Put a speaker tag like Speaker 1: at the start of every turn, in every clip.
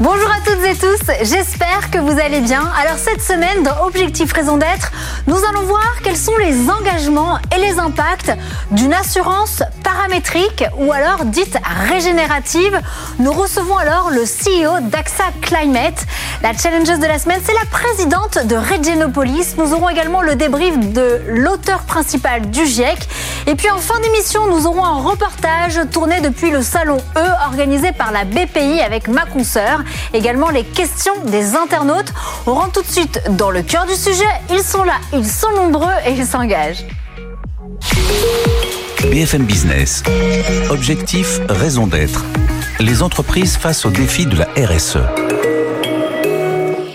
Speaker 1: Bonjour à toutes et tous, j'espère que vous allez bien. Alors cette semaine, dans Objectif Raison d'être, nous allons voir quels sont les engagements et les impacts d'une assurance paramétrique ou alors dite régénérative. Nous recevons alors le CEO d'AXA Climate. La challengeuse de la semaine, c'est la présidente de Regenopolis. Nous aurons également le débrief de l'auteur principal du GIEC. Et puis en fin d'émission, nous aurons un reportage tourné depuis le salon E organisé par la BPI avec ma consoeur. Également les questions des internautes. On rentre tout de suite dans le cœur du sujet. Ils sont là, ils sont nombreux et ils s'engagent.
Speaker 2: BFM Business. Objectif, raison d'être. Les entreprises face aux défis de la RSE.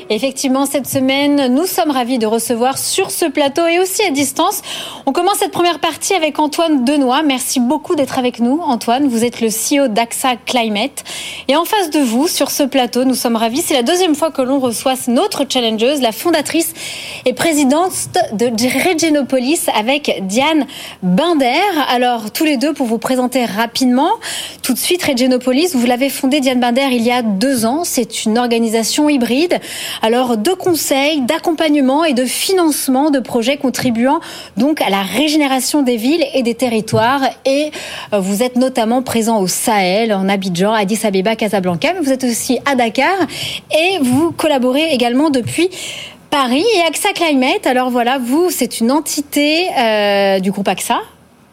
Speaker 1: Effectivement, cette semaine, nous sommes ravis de recevoir sur ce plateau et aussi à distance. On commence cette première partie avec Antoine Denoy. Merci beaucoup d'être avec nous, Antoine. Vous êtes le CEO d'AXA Climate. Et en face de vous, sur ce plateau, nous sommes ravis. C'est la deuxième fois que l'on reçoit notre challengeuse, la fondatrice et présidente de Regenopolis avec Diane Binder. Alors, tous les deux, pour vous présenter rapidement, tout de suite, Regenopolis, vous l'avez fondée, Diane Binder, il y a deux ans. C'est une organisation hybride alors de conseils, d'accompagnement et de financement de projets contribuant donc à la régénération des villes et des territoires. Et euh, vous êtes notamment présent au Sahel, en Abidjan, Addis Abeba, Casablanca, mais vous êtes aussi à Dakar et vous collaborez également depuis Paris et AXA Climate. Alors voilà, vous, c'est une entité euh, du groupe AXA,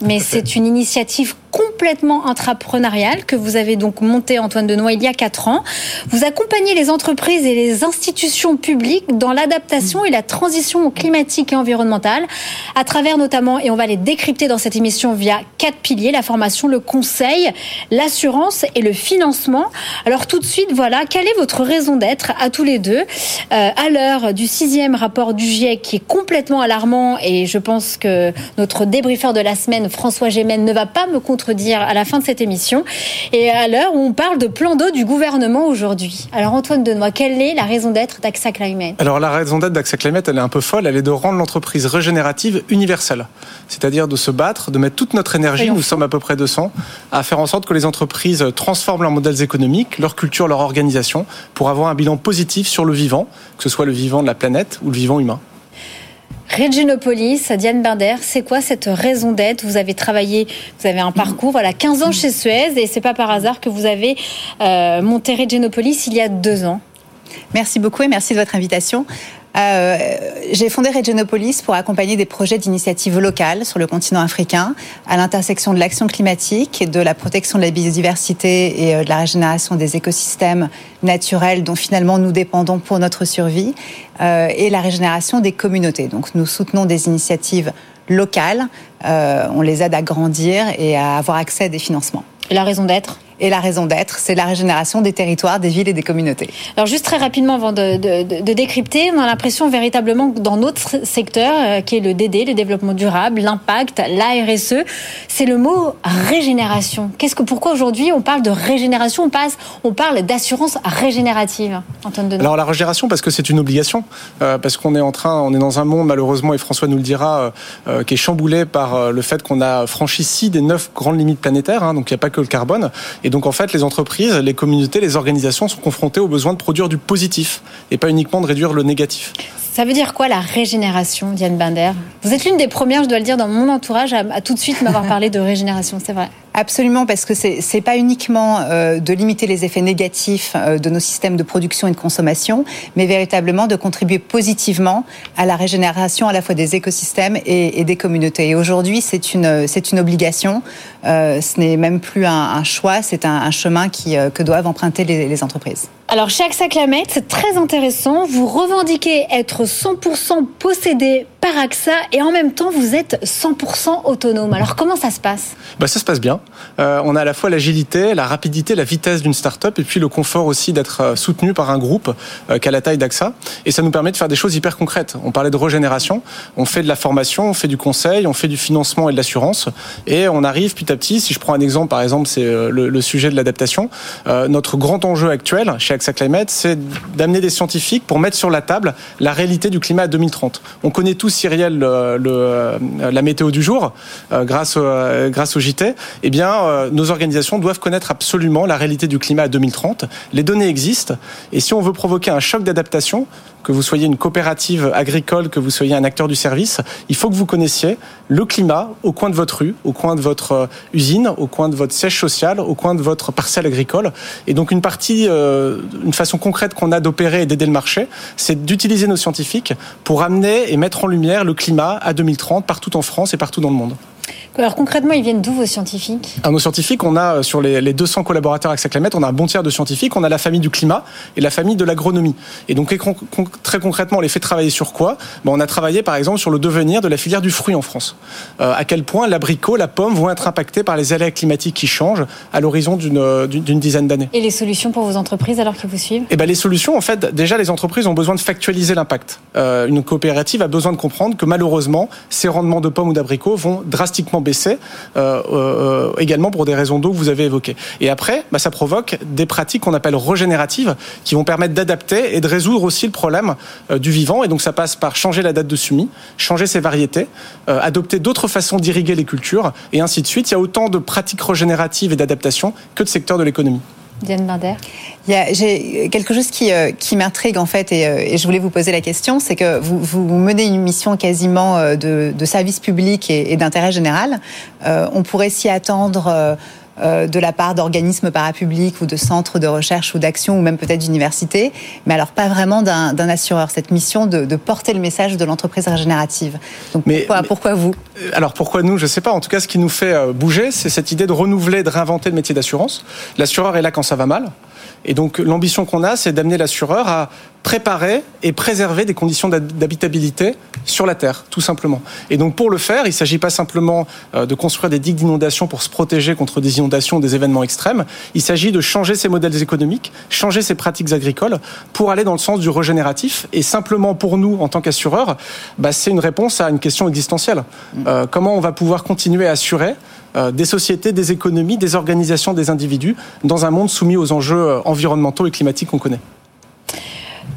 Speaker 1: mais c'est une initiative complètement intrapreneurial que vous avez donc monté, Antoine Denoy, il y a quatre ans. Vous accompagnez les entreprises et les institutions publiques dans l'adaptation et la transition climatique et environnementale à travers notamment, et on va les décrypter dans cette émission via quatre piliers, la formation, le conseil, l'assurance et le financement. Alors tout de suite, voilà, quelle est votre raison d'être à tous les deux euh, à l'heure du sixième rapport du GIEC qui est complètement alarmant et je pense que notre débriefeur de la semaine, François Gémen, ne va pas me contre dire à la fin de cette émission. Et à l'heure où on parle de plan d'eau du gouvernement aujourd'hui. Alors Antoine Denoy, quelle est la raison d'être d'AXA Climate?
Speaker 3: Alors la raison d'être d'AXA Climate, elle est un peu folle. Elle est de rendre l'entreprise régénérative universelle. C'est-à-dire de se battre, de mettre toute notre énergie, nous sommes à peu près 200, à faire en sorte que les entreprises transforment leurs modèles économiques, leur culture, leur organisation, pour avoir un bilan positif sur le vivant, que ce soit le vivant de la planète ou le vivant humain.
Speaker 1: Reginopolis, Diane Binder, c'est quoi cette raison d'être? Vous avez travaillé, vous avez un parcours, voilà, 15 ans chez Suez et c'est pas par hasard que vous avez euh, monté Reginopolis il y a deux ans.
Speaker 4: Merci beaucoup et merci de votre invitation. Euh, j'ai fondé Regenopolis pour accompagner des projets d'initiatives locales sur le continent africain, à l'intersection de l'action climatique, de la protection de la biodiversité et euh, de la régénération des écosystèmes naturels dont finalement nous dépendons pour notre survie, euh, et la régénération des communautés. Donc nous soutenons des initiatives locales, euh, on les aide à grandir et à avoir accès à des financements.
Speaker 1: La raison d'être?
Speaker 4: Et la raison d'être, c'est la régénération des territoires, des villes et des communautés.
Speaker 1: Alors juste très rapidement avant de, de, de décrypter, on a l'impression véritablement que dans notre secteur, euh, qui est le DD, le développement durable, l'impact, la RSE, c'est le mot régénération. Qu'est-ce que pourquoi aujourd'hui on parle de régénération, on passe, on parle d'assurance régénérative,
Speaker 3: Antoine Denis. Alors la régénération parce que c'est une obligation, euh, parce qu'on est en train, on est dans un monde malheureusement et François nous le dira, euh, euh qui est chamboulé par euh, le fait qu'on a franchi six des neuf grandes limites planétaires, hein, donc il n'y a pas que le carbone. Et donc en fait, les entreprises, les communautés, les organisations sont confrontées au besoin de produire du positif et pas uniquement de réduire le négatif.
Speaker 1: Ça veut dire quoi la régénération, Diane Binder? Vous êtes l'une des premières, je dois le dire, dans mon entourage à, à tout de suite m'avoir parlé de régénération, c'est vrai.
Speaker 4: Absolument, parce que c'est n'est pas uniquement euh, de limiter les effets négatifs euh, de nos systèmes de production et de consommation, mais véritablement de contribuer positivement à la régénération à la fois des écosystèmes et, et des communautés. Et aujourd'hui, c'est une c'est une obligation. Euh, ce n'est même plus un, choix, c'est un, chemin euh, que doivent emprunter les, entreprises.
Speaker 1: Alors, chez AXA Climate, c'est très intéressant. Vous revendiquez être 100% possédé par AXA et en même temps vous êtes 100% autonome. Alors comment ça se passe?
Speaker 3: Bah, Ça se passe bien. Euh, on a à la fois l'agilité, la rapidité, la vitesse d'une start-up et puis le confort aussi d'être euh, soutenu par un groupe euh, qui a la taille d'AXA. Et ça nous permet de faire des choses hyper concrètes. On parlait de régénération, on fait de la formation, on fait du conseil, on fait du financement et de l'assurance. Et on arrive petit à petit, si je prends un exemple, par exemple, c'est le, le, sujet de l'adaptation. Euh, notre grand enjeu actuel chez AXA Climate, c'est d'amener des scientifiques pour mettre sur la table la réalité du climat à 2030. On connaît tous, Cyrielle, le, le, la météo du jour, euh, grâce, au, au JT. Eh bien, euh, nos organisations doivent connaître absolument la réalité du climat à 2030. Les données existent. Et si on veut provoquer un choc d'adaptation, que vous soyez une coopérative agricole, que vous soyez un acteur du service, il faut que vous connaissiez le climat au coin de votre rue, au coin de votre euh, usine, au coin de votre siège social, au coin de votre parcelle agricole. Et donc une partie, euh, une façon concrète qu'on a d'opérer et d'aider le marché, c'est d'utiliser nos scientifiques pour amener et mettre en lumière le climat à 2030 partout en France et partout dans le monde.
Speaker 1: Alors concrètement, ils viennent d'où vos scientifiques?
Speaker 3: Alors, Nos scientifiques, on a euh, sur les, les 200 collaborateurs avec Saclamette, on a un bon tiers de scientifiques. On a la famille du climat et la famille de l'agronomie. Et donc très concrètement, on les fait travailler sur quoi? Bon, On a travaillé par exemple sur le devenir de la filière du fruit en France. Euh, à quel point l'abricot, la pomme vont être impactés par les aléas climatiques qui changent à l'horizon d'une euh, dizaine d'années.
Speaker 1: Et les solutions pour vos entreprises alors que vous suivent?
Speaker 3: Eh ben les solutions, en fait, déjà les entreprises ont besoin de factualiser l'impact. Euh, une coopérative a besoin de comprendre que malheureusement, ces rendements de pommes ou d'abricots vont drastiquement baisser. Euh, euh, également pour des raisons d'eau que vous avez évoquées. Et après, bah, ça provoque des pratiques qu'on appelle régénératives, qui vont permettre d'adapter et de résoudre aussi le problème euh, du vivant. Et donc ça passe par changer la date de semis, changer ses variétés, adopter d'autres façons d'irriguer les cultures, et ainsi de suite. Il y a autant de pratiques régénératives et d'adaptation que de secteurs de l'économie.
Speaker 1: Diane Binder
Speaker 4: J'ai quelque chose qui, qui m'intrigue en fait, et, et, je voulais vous poser la question, c'est que vous, vous, menez une mission quasiment de, de service public et, d'intérêt général. Euh, on pourrait s'y attendre. Euh, euh, de la part d'organismes parapublics ou de centres de recherche ou d'action ou même peut-être d'universités, mais alors pas vraiment d'un assureur. Cette mission de, de, porter le message de l'entreprise régénérative. Donc mais, pourquoi, mais, pourquoi, vous?
Speaker 3: Alors pourquoi nous? Je ne sais pas. En tout cas, ce qui nous fait bouger, c'est cette idée de renouveler, de réinventer le métier d'assurance. L'assureur est là quand ça va mal. Et donc l'ambition qu'on a, c'est d'amener l'assureur à préparer et préserver des conditions d'habitabilité sur la Terre, tout simplement. Et donc pour le faire, il ne s'agit pas simplement euh, de construire des digues d'inondation pour se protéger contre des inondations, des événements extrêmes. Il s'agit de changer ses modèles économiques, changer ses pratiques agricoles pour aller dans le sens du régénératif. Et simplement pour nous, en tant qu'assureurs, bah, c'est une réponse à une question existentielle. Euh, comment on va pouvoir continuer à assurer des sociétés, des économies, des organisations, des individus dans un monde soumis aux enjeux environnementaux et climatiques qu'on connaît.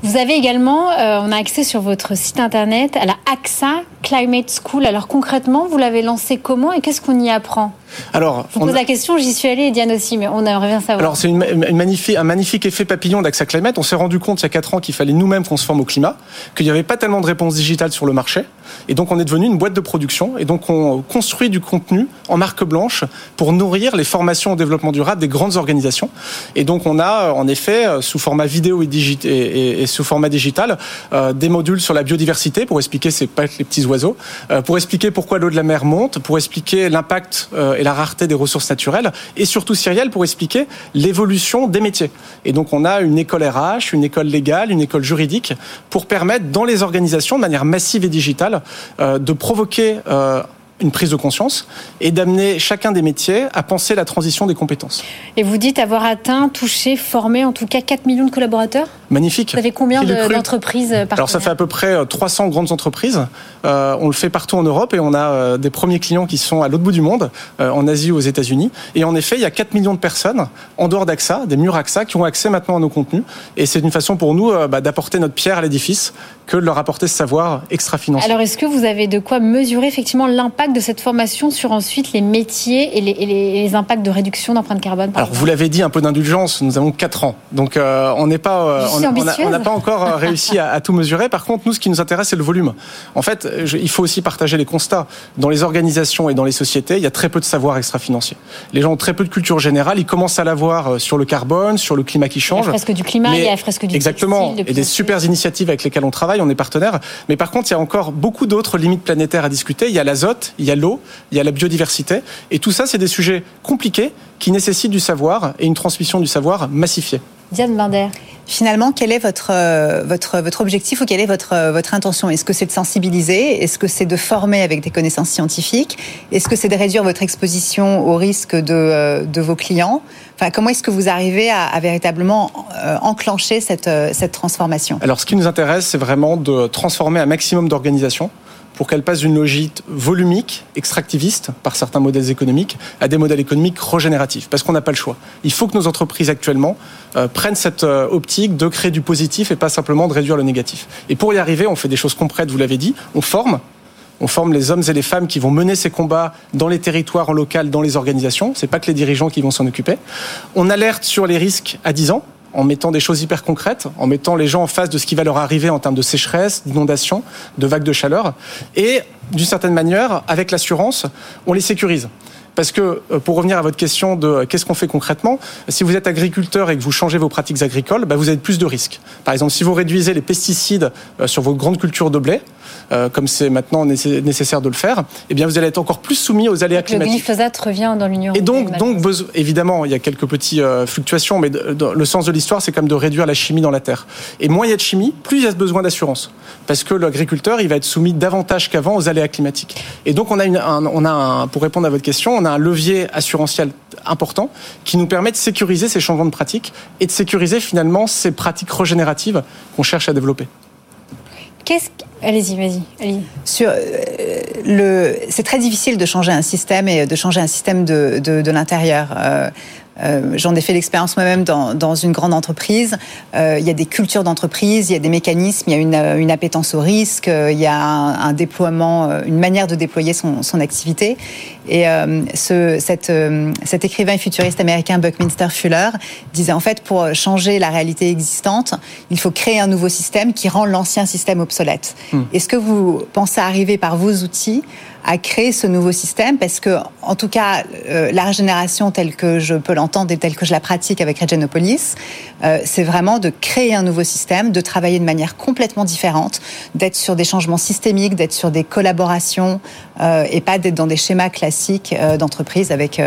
Speaker 1: Vous avez également, euh, on a accès sur votre site internet à la AXA Climate School. Alors concrètement, vous l'avez lancé comment et qu'est-ce qu'on y apprend? Alors, je vous pose la question, j'y suis allée et Diane aussi, mais on aimerait bien savoir.
Speaker 3: Alors, c'est une, une magnifique, un magnifique effet papillon d'AXA Climate. On s'est rendu compte il y a 4 ans qu'il fallait nous-mêmes qu'on se forme au climat, qu'il n'y avait pas tellement de réponses digitales sur le marché. Et donc, on est devenu une boîte de production. Et donc, on construit du contenu en marque blanche pour nourrir les formations au développement durable des grandes organisations. Et donc, on a, en effet, sous format vidéo et, et, et, et sous format digital, euh, des modules sur la biodiversité pour expliquer c'est pas les petits oiseaux, euh, pour expliquer pourquoi l'eau de la mer monte, pour expliquer l'impact euh, et la rareté des ressources naturelles, et surtout Cyrielle pour expliquer l'évolution des métiers. Et donc on a une école RH, une école légale, une école juridique pour permettre dans les organisations de manière massive et digitale de provoquer une prise de conscience et d'amener chacun des métiers à penser la transition des compétences.
Speaker 1: Et vous dites avoir atteint, touché, formé en tout cas 4 millions de collaborateurs
Speaker 3: Magnifique.
Speaker 1: Vous avez combien d'entreprises de,
Speaker 3: Alors ça fait à peu près 300 grandes entreprises. Euh, on le fait partout en Europe et on a euh, des premiers clients qui sont à l'autre bout du monde, euh, en Asie ou aux États-Unis. Et en effet, il y a 4 millions de personnes en dehors d'AXA, des murs AXA, qui ont accès maintenant à nos contenus. Et c'est une façon pour nous bah, d'apporter notre pierre à l'édifice que de leur apporter ce savoir extra-financier.
Speaker 1: Alors est-ce que vous avez de quoi mesurer effectivement l'impact de cette formation sur ensuite les métiers et les, et les impacts de réduction d'empreinte carbone
Speaker 3: Alors vous l'avez dit, un peu d'indulgence, nous avons 4 ans. Donc euh, on n'est pas, euh, on n'a pas encore euh, réussi à, à, tout mesurer. Par contre, nous, ce qui nous intéresse, c'est le volume. En fait, je, il faut aussi partager les constats. Dans les organisations et dans les sociétés, il y a très peu de savoir extra-financier. Les gens ont très peu de culture générale. Ils commencent à l'avoir sur le carbone, sur le climat qui change. Il y a
Speaker 1: fresque du climat, il y a fresque du
Speaker 3: Exactement. Textile, et des super initiatives avec lesquelles on travaille, on est partenaire. Mais par contre, il y a encore beaucoup d'autres limites planétaires à discuter. Il y a l'azote, il y a l'eau, il y a la biodiversité. Et tout ça, c'est des sujets compliqués qui nécessitent du savoir et une transmission du savoir massifiée.
Speaker 1: Diane Binder.
Speaker 4: Finalement, quel est votre, euh, votre, votre objectif ou quelle est votre, euh, votre intention? Est-ce que c'est de sensibiliser? Est-ce que c'est de former avec des connaissances scientifiques? Est-ce que c'est de réduire votre exposition au risque de, euh, de vos clients? Enfin, Comment est-ce que vous arrivez à, à véritablement enclencher cette, cette transformation?
Speaker 3: Alors, ce qui nous intéresse, c'est vraiment de transformer un maximum d'organisations pour qu'elle passe d'une logique volumique, extractiviste, par certains modèles économiques, à des modèles économiques régénératifs, parce qu'on n'a pas le choix. Il faut que nos entreprises actuellement euh, prennent cette euh, optique de créer du positif et pas simplement de réduire le négatif. Et pour y arriver, on fait des choses concrètes, vous l'avez dit, on forme, on forme les hommes et les femmes qui vont mener ces combats dans les territoires, en local, dans les organisations. C'est pas que les dirigeants qui vont s'en occuper. On alerte sur les risques à 10 ans en mettant des choses hyper concrètes, en mettant les gens en face de ce qui va leur arriver en termes de sécheresse, d'inondation, de vagues de chaleur. Et d'une certaine manière, avec l'assurance, on les sécurise. Parce que, euh, pour revenir à votre question de euh, qu'est-ce qu'on fait concrètement, si vous êtes agriculteur et que vous changez vos pratiques agricoles, bah, vous avez plus de risques. Par exemple, si vous réduisez les pesticides euh, sur vos grandes cultures de blé, comme c'est maintenant nécessaire de le faire, eh bien vous allez être encore plus soumis aux aléas climatiques.
Speaker 1: Le glyphosate revient dans l'Union
Speaker 3: européenne. Et donc, donc évidemment, il y a quelques petites fluctuations, mais le sens de l'histoire, c'est quand même de réduire la chimie dans la terre. Et moins il y a de chimie, plus il y a besoin d'assurance. Parce que l'agriculteur, il va être soumis davantage qu'avant aux aléas climatiques. Et donc, on a, une, on a un, pour répondre à votre question, on a un levier assurantiel important qui nous permet de sécuriser ces changements de pratiques et de sécuriser finalement ces pratiques régénératives qu'on cherche à développer.
Speaker 1: Qu'est-ce Allez-y, vas-y. Allez
Speaker 4: Sur euh, le, c'est très difficile de changer un système et de changer un système de, de, de l'intérieur. Euh, euh, J'en ai fait l'expérience moi-même dans, dans, une grande entreprise. Euh, il y a des cultures d'entreprise, il y a des mécanismes, il y a une, une appétence au risque, euh, il y a un, un, déploiement, une manière de déployer son, son activité. Et ce, cette, cet écrivain et futuriste américain Buckminster Fuller disait en fait pour changer la réalité existante, il faut créer un nouveau système qui rend l'ancien système obsolète. Hmm. Est-ce que vous pensez arriver par vos à créer ce nouveau système parce que, en tout cas, euh, la régénération telle que je peux l'entendre et telle que je la pratique avec Regenopolis, euh, c'est vraiment de créer un nouveau système, de travailler de manière complètement différente, d'être sur des changements systémiques, d'être sur des collaborations euh, et pas d'être dans des schémas classiques d'entreprise avec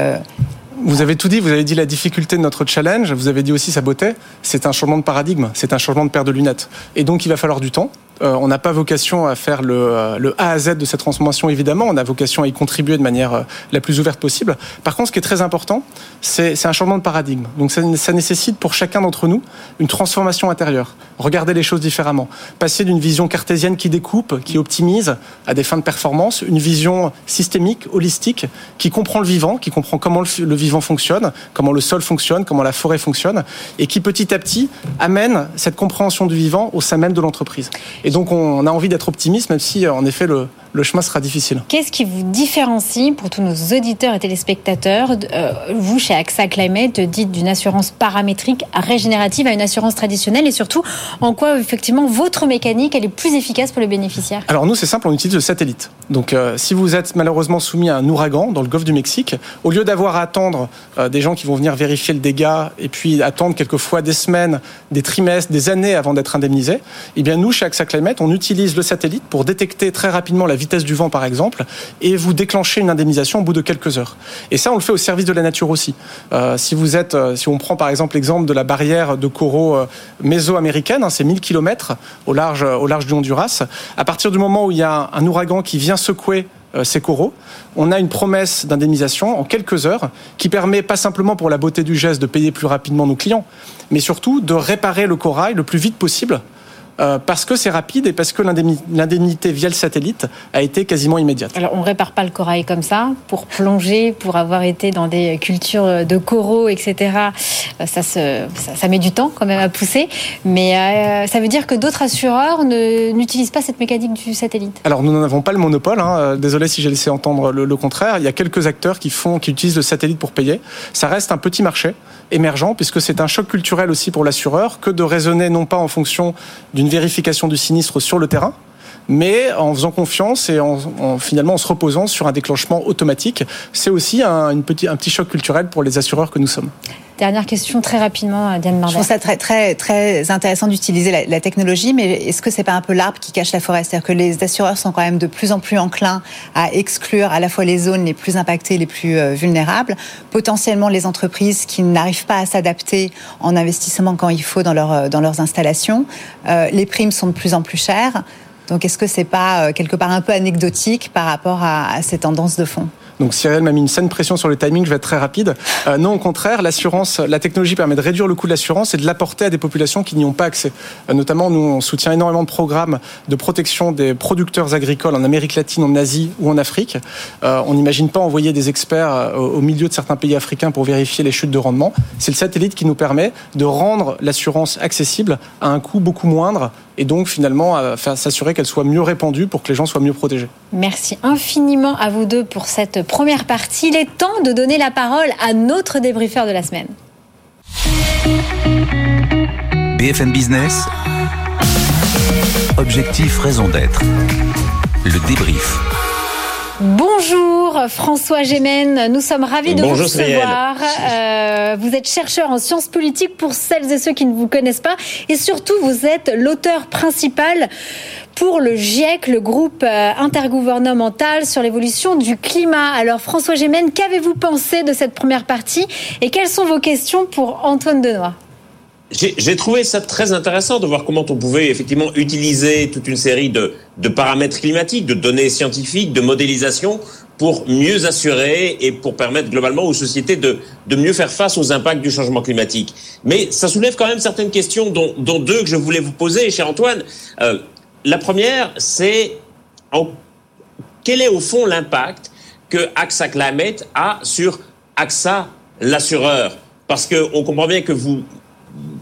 Speaker 3: vous avez tout dit, vous avez dit la difficulté de notre challenge, vous avez dit aussi sa beauté. C'est un changement de paradigme, c'est un changement de paire de lunettes. Et donc il va falloir du temps. Euh, on n'a pas vocation à faire le, euh, le, A à Z de cette transformation, évidemment. On a vocation à y contribuer de manière euh, la plus ouverte possible. Par contre, ce qui est très important, c'est un changement de paradigme. Donc ça, nécessite pour chacun d'entre nous une transformation intérieure. Regarder les choses différemment. Passer d'une vision cartésienne qui découpe, qui optimise à des fins de performance, une vision systémique, holistique, qui comprend le vivant, qui comprend comment le, vivant fonctionne, comment le sol fonctionne, comment la forêt fonctionne, et qui petit à petit amène cette compréhension du vivant au sein même de l'entreprise. Donc on a envie d'être optimiste, même si en effet le, le chemin sera difficile.
Speaker 1: Qu'est-ce qui vous différencie pour tous nos auditeurs et téléspectateurs euh, Vous, chez AXA Climate, dites d'une assurance paramétrique régénérative à une assurance traditionnelle et surtout en quoi effectivement votre mécanique elle est plus efficace pour le bénéficiaire?
Speaker 3: Alors nous c'est simple, on utilise le satellite. Donc euh, si vous êtes malheureusement soumis à un ouragan dans le golfe du Mexique, au lieu d'avoir à attendre euh, des gens qui vont venir vérifier le dégât et puis attendre quelquefois des semaines, des trimestres, des années avant d'être indemnisé, eh bien nous chez AXA Climate on utilise le satellite pour détecter très rapidement la vitesse du vent, par exemple, et vous déclencher une indemnisation au bout de quelques heures. Et ça, on le fait au service de la nature aussi. Euh, si vous êtes, euh, si on prend par exemple l'exemple de la barrière de coraux euh, mésoaméricaine, hein, c'est 1000 km au large, au large du Honduras. À partir du moment où il y a un, ouragan qui vient secouer ces coraux, on a une promesse d'indemnisation en quelques heures qui permet pas simplement pour la beauté du geste de payer plus rapidement nos clients, mais surtout de réparer le corail le plus vite possible euh, parce que c'est rapide et parce que l'indemnité via le satellite a été quasiment immédiate.
Speaker 1: Alors on répare pas le corail comme ça. Pour plonger, pour avoir été dans des cultures de coraux, etc., euh, ça, se, ça, ça met du temps quand même à pousser. Mais euh, ça veut dire que d'autres assureurs n'utilisent pas cette mécanique du satellite.
Speaker 3: Alors nous n'en avons pas le monopole. Hein. Euh, désolé si j'ai laissé entendre le, le contraire. Il y a quelques acteurs qui font, qui utilisent le satellite pour payer. Ça reste un petit marché émergent puisque c'est un choc culturel aussi pour l'assureur que de raisonner non pas en fonction d'une vérification du sinistre sur le terrain, mais en faisant confiance et en, finalement en se reposant sur un déclenchement automatique. C'est aussi un, petit, un petit choc culturel pour les assureurs que nous sommes.
Speaker 1: Dernière question très rapidement, Diane Marder.
Speaker 4: Je trouve ça très, très, très intéressant d'utiliser la, technologie, mais est-ce que c'est pas un peu l'arbre qui cache la forêt? C'est-à-dire que les assureurs sont quand même de plus en plus enclins à exclure à la fois les zones les plus impactées, les plus euh, vulnérables, potentiellement les entreprises qui n'arrivent pas à s'adapter en investissement quand il faut dans, leur, euh, dans leurs installations. Euh, les primes sont de plus en plus chères. Donc est-ce que c'est pas quelque part un peu anecdotique par rapport à, à ces tendances de fond?
Speaker 3: Donc Cyril m'a mis une saine pression sur le timing, je vais être très rapide. Euh, non, au contraire, l'assurance, la technologie permet de réduire le coût de l'assurance et de l'apporter à des populations qui n'y ont pas accès. Euh, notamment, nous, on soutient énormément de programmes de protection des producteurs agricoles en Amérique latine, en Asie ou en Afrique. Euh, on n'imagine pas envoyer des experts au milieu de certains pays africains pour vérifier les chutes de rendement. C'est le satellite qui nous permet de rendre l'assurance accessible à un coût beaucoup moindre et donc finalement s'assurer qu'elle soit mieux répandue pour que les gens soient mieux protégés.
Speaker 1: Merci infiniment à vous deux pour cette première partie. Il est temps de donner la parole à notre débriefeur de la semaine.
Speaker 2: BFM Business. Objectif, raison d'être. Le débrief.
Speaker 1: Bonjour François Gémen, nous sommes ravis de vous recevoir. Euh, vous êtes chercheur en sciences politiques pour celles et ceux qui ne vous connaissent pas et surtout vous êtes l'auteur principal pour le GIEC, le groupe euh, intergouvernemental sur l'évolution du climat. Alors François Gémen, qu'avez-vous pensé de cette première partie et quelles sont vos questions pour Antoine Denoy
Speaker 5: j'ai trouvé ça très intéressant de voir comment on pouvait effectivement utiliser toute une série de, de, paramètres climatiques, de données scientifiques, de modélisation pour mieux assurer et pour permettre globalement aux sociétés de, de mieux faire face aux impacts du changement climatique. Mais ça soulève quand même certaines questions, dont, dont deux que je voulais vous poser, cher Antoine. Euh, la première, c'est quel est au fond l'impact que AXA Climate a sur AXA l'assureur? Parce qu'on comprend bien que vous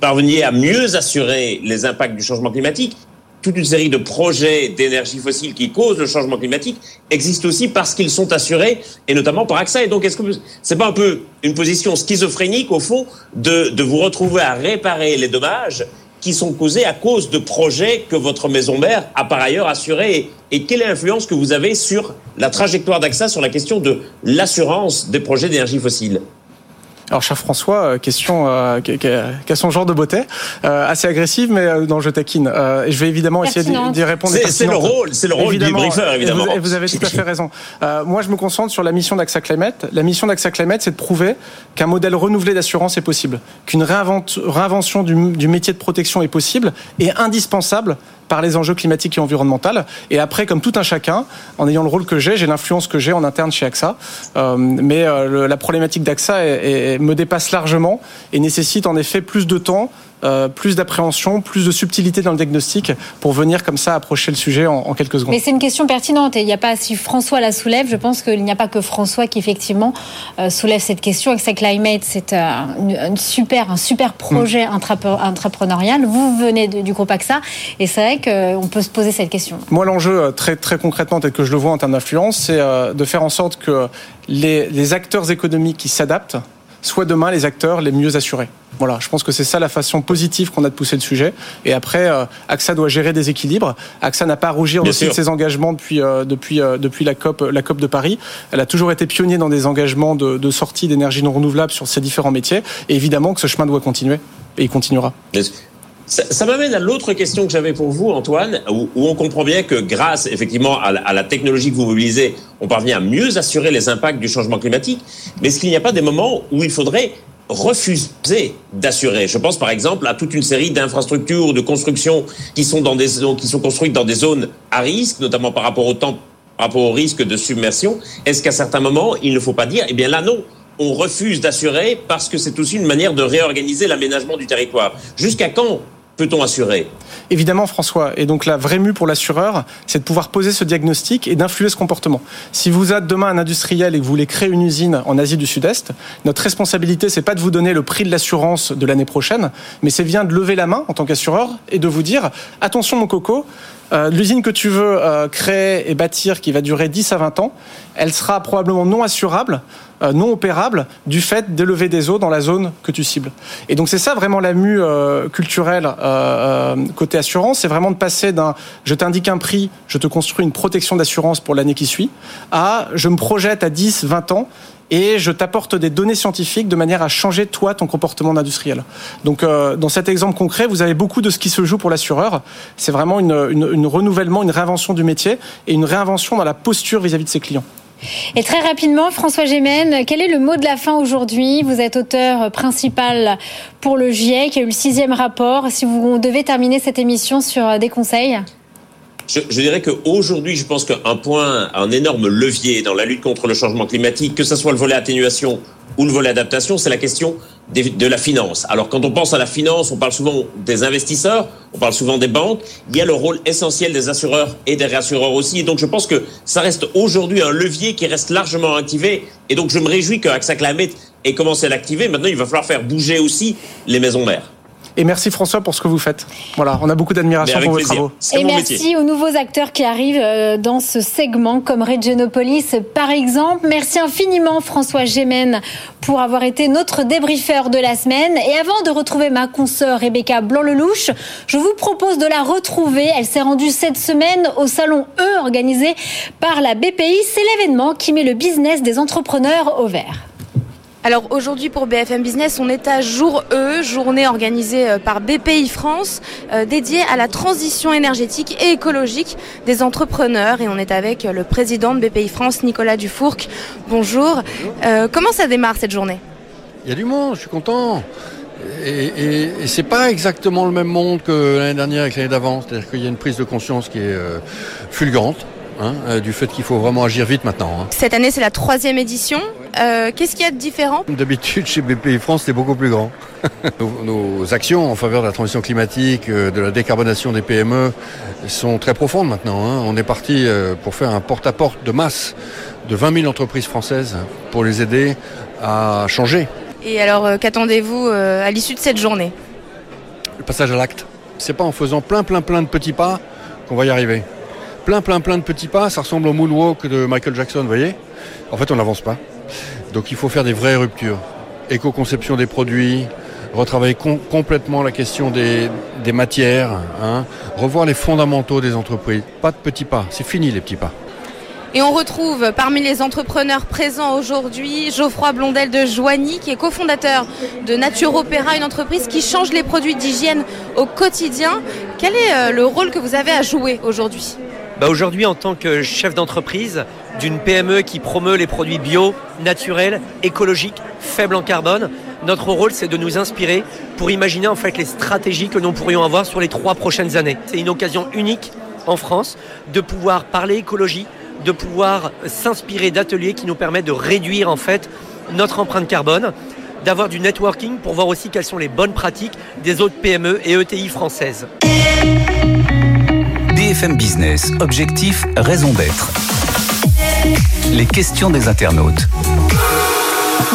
Speaker 5: parveniez à mieux assurer les impacts du changement climatique, toute une série de projets d'énergie fossile qui causent le changement climatique existent aussi parce qu'ils sont assurés, et notamment par AXA. Et donc, est-ce que c'est pas un peu une position schizophrénique, au fond, de, de vous retrouver à réparer les dommages qui sont causés à cause de projets que votre maison mère a par ailleurs assurés? Et quelle est l'influence que vous avez sur la trajectoire d'AXA sur la question de l'assurance des projets d'énergie fossile?
Speaker 3: Alors, cher François, euh, question euh, qui, a son genre de beauté, euh, assez agressive, mais euh, non, je taquine. Euh, et je vais évidemment essayer d'y répondre.
Speaker 5: C'est le rôle, c'est le rôle du briefeur, évidemment.
Speaker 3: Et vous, avez tout à fait raison. moi, je me concentre sur la mission d'AXA Climate. La mission d'AXA Climate, c'est de prouver qu'un modèle renouvelé d'assurance est possible, qu'une réinvention du, du métier de protection est possible et indispensable par les enjeux climatiques et environnementaux. Et après, comme tout un chacun, en ayant le rôle que j'ai, j'ai l'influence que j'ai en interne chez AXA. Euh, mais euh, la problématique d'AXA me dépasse largement et nécessite en effet plus de temps euh, plus d'appréhension, plus de subtilité dans le diagnostic pour venir comme ça approcher le sujet en, quelques secondes.
Speaker 1: Mais c'est une question pertinente et il n'y a pas, si François la soulève, je pense qu'il n'y a pas que François qui effectivement euh, soulève cette question. Avec sa Climate, c'est euh, une, super, un super projet mm. entrepreneurial. Vous venez du groupe AXA et c'est vrai qu'on peut se poser cette question.
Speaker 3: Moi, l'enjeu très, très concrètement, tel que je le vois en termes d'influence, c'est de faire en sorte que les, les acteurs économiques qui s'adaptent soient demain les acteurs les mieux assurés. Voilà, je pense que c'est ça la façon positive qu'on a de pousser le sujet. Et après, euh, AXA doit gérer des équilibres. AXA n'a pas à rougir aussi de ses engagements depuis euh, depuis euh, depuis la COP la COP de Paris. Elle a toujours été pionnier dans des engagements de, de sortie d'énergie non renouvelable sur ces différents métiers. Et évidemment que ce chemin doit continuer et il continuera.
Speaker 5: Ça, m'amène à l'autre question que j'avais pour vous, Antoine, où, on comprend bien que grâce effectivement à la, technologie que vous mobilisez, on parvient à mieux assurer les impacts du changement climatique. Mais est-ce qu'il n'y a pas des moments où il faudrait refuser d'assurer? Je pense par exemple à toute une série d'infrastructures de construction qui sont dans des qui sont construites dans des zones à risque, notamment par rapport au temps, par rapport au risque de submersion. Est-ce qu'à certains moments, il ne faut pas dire, eh bien là non, on refuse d'assurer parce que c'est aussi une manière de réorganiser l'aménagement du territoire. Jusqu'à quand peut-on assurer?
Speaker 3: Évidemment, François. Et donc la vraie mue pour l'assureur, c'est de pouvoir poser ce diagnostic et d'influer ce comportement. Si vous êtes demain un industriel et que vous voulez créer une usine en Asie du Sud-Est, notre responsabilité, c'est pas de vous donner le prix de l'assurance de l'année prochaine, mais c'est bien de lever la main en tant qu'assureur et de vous dire attention mon coco, euh, l'usine que tu veux euh, créer et bâtir qui va durer 10 à 20 ans, elle sera probablement non assurable euh, non opérables du fait d'élever des eaux dans la zone que tu cibles. Et donc c'est ça vraiment la mue culturelle côté assurance, c'est vraiment de passer d'un je t'indique un prix, je te construis une protection d'assurance pour l'année qui suit, à je me projette à 10, 20 ans et je t'apporte des données scientifiques de manière à changer toi ton comportement industriel. Donc euh, dans cet exemple concret, vous avez beaucoup de ce qui se joue pour l'assureur. C'est vraiment une, renouvellement, une réinvention du métier et une réinvention dans la posture vis-à-vis de ses clients.
Speaker 1: Et très rapidement, François Gémen, quel est le mot de la fin aujourd'hui? Vous êtes auteur principal pour le GIEC, qui a eu le sixième rapport. Si vous devez terminer cette émission sur des conseils
Speaker 5: je, je dirais qu'aujourd'hui, je pense qu'un point, un énorme levier dans la lutte contre le changement climatique, que ce soit le volet atténuation ou le volet adaptation, c'est la question de la finance. Alors quand on pense à la finance, on parle souvent des investisseurs, on parle souvent des banques, il y a le rôle essentiel des assureurs et des réassureurs aussi. Et donc je pense que ça reste aujourd'hui un levier qui reste largement activé. Et donc je me réjouis que AXA Climate ait commencé à l'activer. Maintenant, il va falloir faire bouger aussi les maisons mères.
Speaker 3: Et merci François pour ce que vous faites. Voilà, on a beaucoup d'admiration pour vos travaux.
Speaker 1: Et merci aux nouveaux acteurs qui arrivent euh, dans ce segment, comme Regionopolis par exemple. Merci infiniment François Gémen pour avoir été notre débriefeur de la semaine. Et avant de retrouver ma consoeur Rebecca Blanc-Lelouch, je vous propose de la retrouver. Elle s'est rendue cette semaine au salon E organisé par la BPI. C'est l'événement qui met le business des entrepreneurs au vert.
Speaker 6: Alors aujourd'hui pour BFM Business, on est à jour E, journée organisée euh, par BPI France, euh, dédiée à la transition énergétique et écologique des entrepreneurs. Et on est avec le président de BPI France, Nicolas Dufourc. Bonjour. Euh, comment ça démarre cette journée?
Speaker 7: Il y a du monde, je suis content. Et, et, et c'est pas exactement le même monde que l'année dernière avec l'année d'avant. C'est-à-dire qu'il y a une prise de conscience qui est euh, fulgurante. Hein, euh, du fait qu'il faut vraiment agir vite maintenant. Hein.
Speaker 6: Cette année, c'est la troisième édition. Euh, Qu'est-ce qu'il y a de différent?
Speaker 7: D'habitude, chez BPI France, c'est beaucoup plus grand. nos, nos, actions en faveur de la transition climatique, euh, de la décarbonation des PME sont très profondes maintenant. Hein. On est parti pour faire un porte-à-porte -porte de masse de 20 000 entreprises françaises pour les aider à changer.
Speaker 6: Et alors, qu'attendez-vous à l'issue de cette journée?
Speaker 7: Le passage à l'acte. C'est pas en faisant plein, plein, plein de petits pas qu'on va y arriver plein, plein, plein de petits pas. Ça ressemble au moonwalk de Michael Jackson, vous voyez? En fait, on n'avance pas. Donc il faut faire des vraies ruptures. Éco-conception des produits, retravailler com complètement la question des, des matières, hein, revoir les fondamentaux des entreprises. Pas de petits pas, c'est fini les petits pas.
Speaker 6: Et on retrouve parmi les entrepreneurs présents aujourd'hui Geoffroy Blondel de Joigny, qui est cofondateur de Nature Opéra, une entreprise qui change les produits d'hygiène au quotidien. Quel est le rôle que vous avez à jouer aujourd'hui?
Speaker 8: Bah Aujourd'hui, en tant que chef d'entreprise d'une PME qui promeut les produits bio, naturels, écologiques, faibles en carbone, notre rôle, c'est de nous inspirer pour imaginer en fait les stratégies que nous pourrions avoir sur les trois prochaines années. C'est une occasion unique en France de pouvoir parler écologie, de pouvoir s'inspirer d'ateliers qui nous permettent de réduire en fait notre empreinte carbone, d'avoir du networking pour voir aussi quelles sont les bonnes pratiques des autres PME et ETI françaises.
Speaker 2: BFM Business, objectif, raison d'être. Les questions des internautes.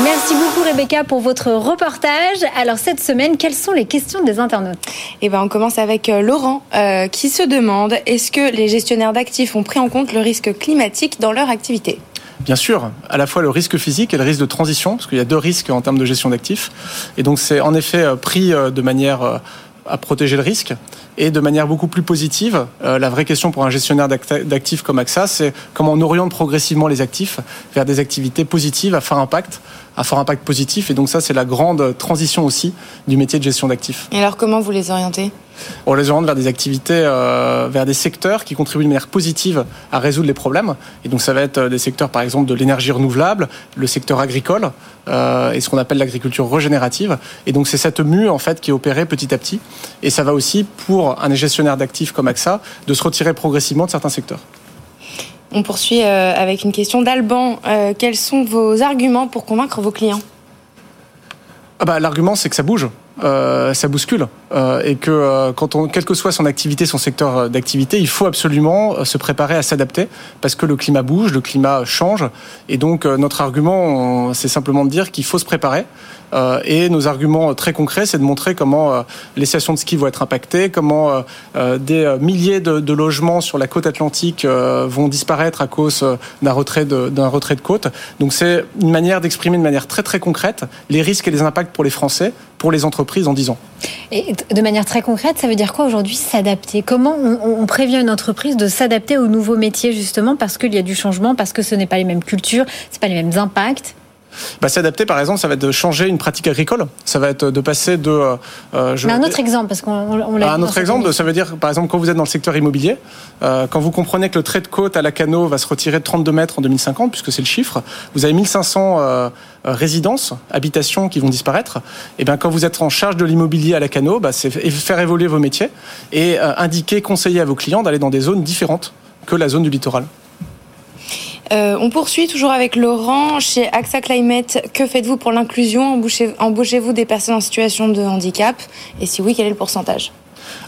Speaker 1: Merci beaucoup Rebecca pour votre reportage. Alors cette semaine, quelles sont les questions des internautes?
Speaker 6: Eh ben, on commence avec Laurent euh, qui se demande est-ce que les gestionnaires d'actifs ont pris en compte le risque climatique dans leur activité?
Speaker 3: Bien sûr, à la fois le risque physique et le risque de transition, parce qu'il y a deux risques en termes de gestion d'actifs. Et donc c'est en effet pris de manière à protéger le risque et de manière beaucoup plus positive. Euh, la vraie question pour un gestionnaire d'actifs comme AXA, c'est comment on oriente progressivement les actifs vers des activités positives à fort impact, à fort impact positif. Et donc ça, c'est la grande transition aussi du métier de gestion d'actifs.
Speaker 6: Et alors comment vous les orientez?
Speaker 3: On les oriente vers des activités, euh, vers des secteurs qui contribuent de manière positive à résoudre les problèmes. Et donc ça va être des secteurs, par exemple, de l'énergie renouvelable, le secteur agricole euh, et ce qu'on appelle l'agriculture régénérative. Et donc c'est cette mue en fait qui est opérée petit à petit. Et ça va aussi pour un gestionnaire d'actifs comme AXA de se retirer progressivement de certains secteurs.
Speaker 6: On poursuit euh, avec une question d'Alban. quels sont vos arguments pour convaincre vos clients?
Speaker 3: Ah bah, L'argument, c'est que ça bouge. euh, ça bouscule euh, et que euh, quelle que soit son activité, son secteur d'activité, il faut absolument se préparer à s'adapter parce que le climat bouge, le climat change et donc notre argument, c'est simplement de dire qu'il faut se préparer. et nos arguments très concrets, c'est de montrer comment les stations de ski vont être impactées, comment des milliers de, de, logements sur la côte atlantique vont disparaître à cause d'un retrait de, d'un retrait de côte. Donc c'est une manière d'exprimer de manière très très concrète les risques et les impacts pour les Français, pour les entreprises en 10 ans.
Speaker 1: Et de manière très concrète, ça veut dire quoi aujourd'hui s'adapter? Comment on, prévient une entreprise de s'adapter aux nouveaux métiers justement parce qu'il y a du changement, parce que ce n'est pas les mêmes cultures, ce pas les mêmes impacts?
Speaker 3: Bah, S'adapter, par exemple, ça va être de changer une pratique agricole. Ça va être de passer de. Euh,
Speaker 1: euh Mais un autre exemple, parce qu'on l'a.
Speaker 3: Un autre exemple, ça veut dire, par exemple, quand vous êtes dans le secteur immobilier, euh, quand vous comprenez que le trait de côte à la Cano va se retirer de 32 mètres en 2050, puisque c'est le chiffre, vous avez 1500 euh, résidences, habitations qui vont disparaître. Et eh bien, quand vous êtes en charge de l'immobilier à la Cano, bah, c'est faire évoluer vos métiers et indiquer, conseiller à vos clients d'aller dans des zones différentes que la zone du littoral.
Speaker 6: Euh, on poursuit toujours avec Laurent. Chez AXA Climate, que faites-vous pour l'inclusion? Embauchez-vous des personnes en situation de handicap? Et si oui, quel est le pourcentage?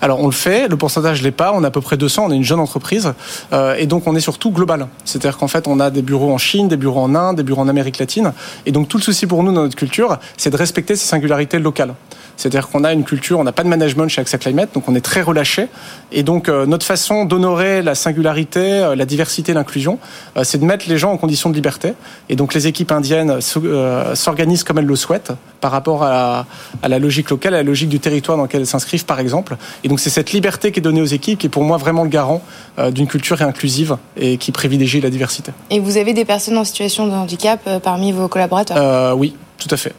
Speaker 3: Alors on le fait, le pourcentage l'est pas, on est à peu près 200, on est une jeune entreprise euh, et donc on est surtout global. C'est-à-dire qu'en fait on a des bureaux en Chine, des bureaux en Inde, des bureaux en Amérique latine et donc tout le souci pour nous dans notre culture, c'est de respecter ces singularités locales. C'est-à-dire qu'on a une culture, on n'a pas de management chez AXA Climate, donc on est très relâché. Et donc euh, notre façon d'honorer la singularité, euh, la diversité, l'inclusion, euh, c'est de mettre les gens en condition de liberté. Et donc les équipes indiennes s'organisent comme elles le souhaitent par rapport à la, logique locale, à la logique du territoire dans lequel elles s'inscrivent, par exemple. Et donc c'est cette liberté qui est donnée aux équipes qui est pour moi vraiment le garant d'une culture inclusive et qui privilégie la diversité.
Speaker 6: Et vous avez des personnes en situation de handicap parmi vos collaborateurs?
Speaker 3: Oui, tout à fait.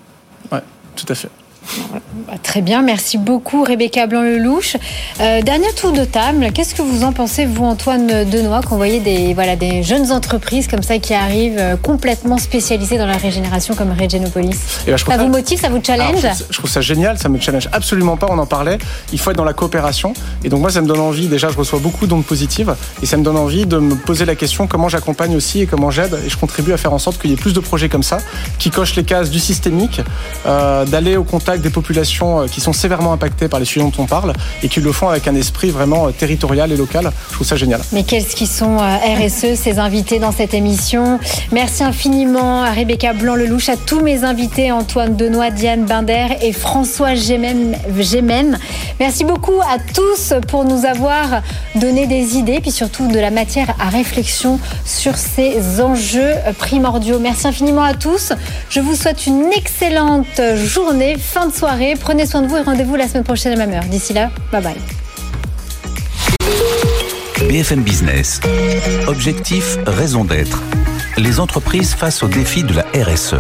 Speaker 3: Ouais, tout à fait.
Speaker 1: Bah, très bien, merci beaucoup Rebecca Blanc-Lelouch. Euh, dernier tour de table, qu'est-ce que vous en pensez, vous Antoine Denoy, qu'on voyait des, voilà, des jeunes entreprises comme ça qui arrivent euh, complètement spécialisées dans la régénération comme Regenopolis eh ben, Ça vous motive, ça vous challenge
Speaker 3: Je trouve ça génial, ça me challenge absolument pas, on en parlait, il faut être dans la coopération. Et donc moi ça me donne envie, déjà je reçois beaucoup d'ondes positives, et ça me donne envie de me poser la question comment j'accompagne aussi et comment j'aide, et je contribue à faire en sorte qu'il y ait plus de projets comme ça, qui cochent les cases du systémique, euh, d'aller au contact des populations euh, qui sont sévèrement impactées par les sujets dont on parle et qui le font avec un esprit vraiment euh, territorial et local. Je trouve ça génial.
Speaker 1: Mais qu'est-ce qu'ils sont euh, RSE, ces invités dans cette émission? Merci infiniment à Rebecca Blanc-Lelouch, à tous mes invités, Antoine Denoy, Diane Binder et François Gémen. Merci beaucoup à tous pour nous avoir donné des idées, puis surtout de la matière à réflexion sur ces enjeux primordiaux. Merci infiniment à tous. Je vous souhaite une excellente journée. Fin de soirée. Prenez soin de vous et rendez-vous la semaine prochaine à la. D'ici là, bye bye.
Speaker 2: BFM Business. Objectif, raison d'être. Les entreprises face au défi de la RSE.